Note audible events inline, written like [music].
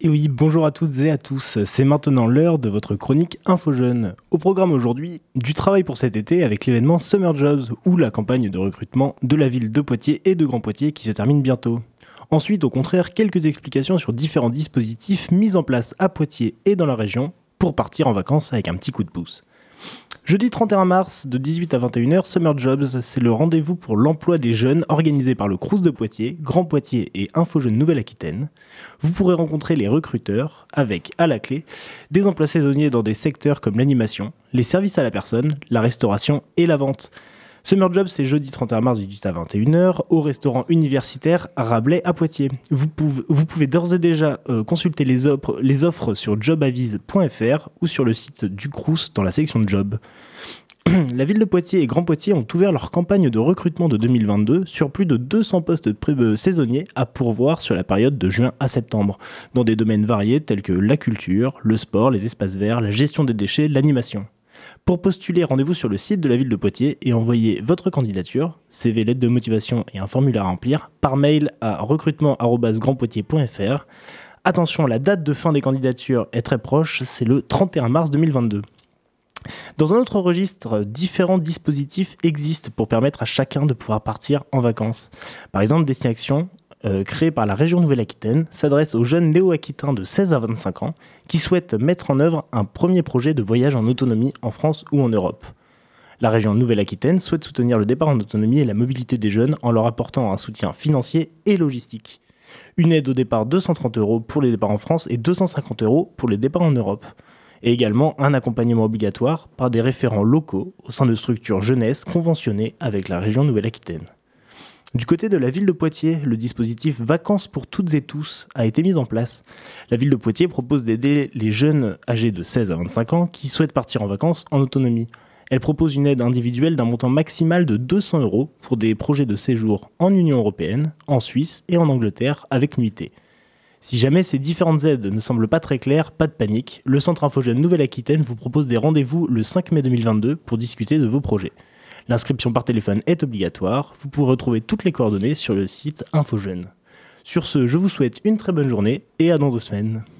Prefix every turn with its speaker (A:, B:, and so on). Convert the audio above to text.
A: Et oui, bonjour à toutes et à tous, c'est maintenant l'heure de votre chronique Info Jeune. Au programme aujourd'hui, du travail pour cet été avec l'événement Summer Jobs ou la campagne de recrutement de la ville de Poitiers et de Grand Poitiers qui se termine bientôt. Ensuite, au contraire, quelques explications sur différents dispositifs mis en place à Poitiers et dans la région pour partir en vacances avec un petit coup de pouce. Jeudi 31 mars, de 18 à 21h, Summer Jobs, c'est le rendez-vous pour l'emploi des jeunes organisé par le Crous de Poitiers, Grand Poitiers et Info Jeunes Nouvelle-Aquitaine. Vous pourrez rencontrer les recruteurs avec, à la clé, des emplois saisonniers dans des secteurs comme l'animation, les services à la personne, la restauration et la vente. Summer Job, c'est jeudi 31 mars du 18 à 21h au restaurant universitaire Rabelais à Poitiers. Vous pouvez, d'ores et déjà euh, consulter les offres, sur jobavise.fr ou sur le site du Crous dans la section job. [clears throat] La ville de Poitiers et Grand Poitiers ont ouvert leur campagne de recrutement de 2022 sur plus de 200 postes de saisonniers à pourvoir sur la période de juin à septembre, dans des domaines variés tels que la culture, le sport, les espaces verts, la gestion des déchets, l'animation. Pour postuler, rendez-vous sur le site de la ville de Poitiers et envoyez votre candidature, CV, lettre de motivation et un formulaire à remplir par mail à recrutement.grandpoitiers.fr. Attention, la date de fin des candidatures est très proche, c'est le 31 mars 2022. Dans un autre registre, différents dispositifs existent pour permettre à chacun de pouvoir partir en vacances. Par exemple, Destination euh, créé par la région Nouvelle-Aquitaine, s'adresse aux jeunes néo-aquitains de 16 à 25 ans qui souhaitent mettre en œuvre un premier projet de voyage en autonomie en France ou en Europe. La région Nouvelle-Aquitaine souhaite soutenir le départ en autonomie et la mobilité des jeunes en leur apportant un soutien financier et logistique. Une aide au départ de 130 euros pour les départs en France et 250 euros pour les départs en Europe. Et également un accompagnement obligatoire par des référents locaux au sein de structures jeunesse conventionnées avec la région Nouvelle-Aquitaine. Du côté de la ville de Poitiers, le dispositif Vacances pour toutes et tous a été mis en place. La ville de Poitiers propose d'aider les jeunes âgés de 16 à 25 ans qui souhaitent partir en vacances en autonomie. Elle propose une aide individuelle d'un montant maximal de 200 euros pour des projets de séjour en Union européenne, en Suisse et en Angleterre avec nuitée. Si jamais ces différentes aides ne semblent pas très claires, pas de panique, le Centre Infogène Nouvelle-Aquitaine vous propose des rendez-vous le 5 mai 2022 pour discuter de vos projets. L'inscription par téléphone est obligatoire. Vous pourrez retrouver toutes les coordonnées sur le site InfoJeune. Sur ce, je vous souhaite une très bonne journée et à dans deux semaines.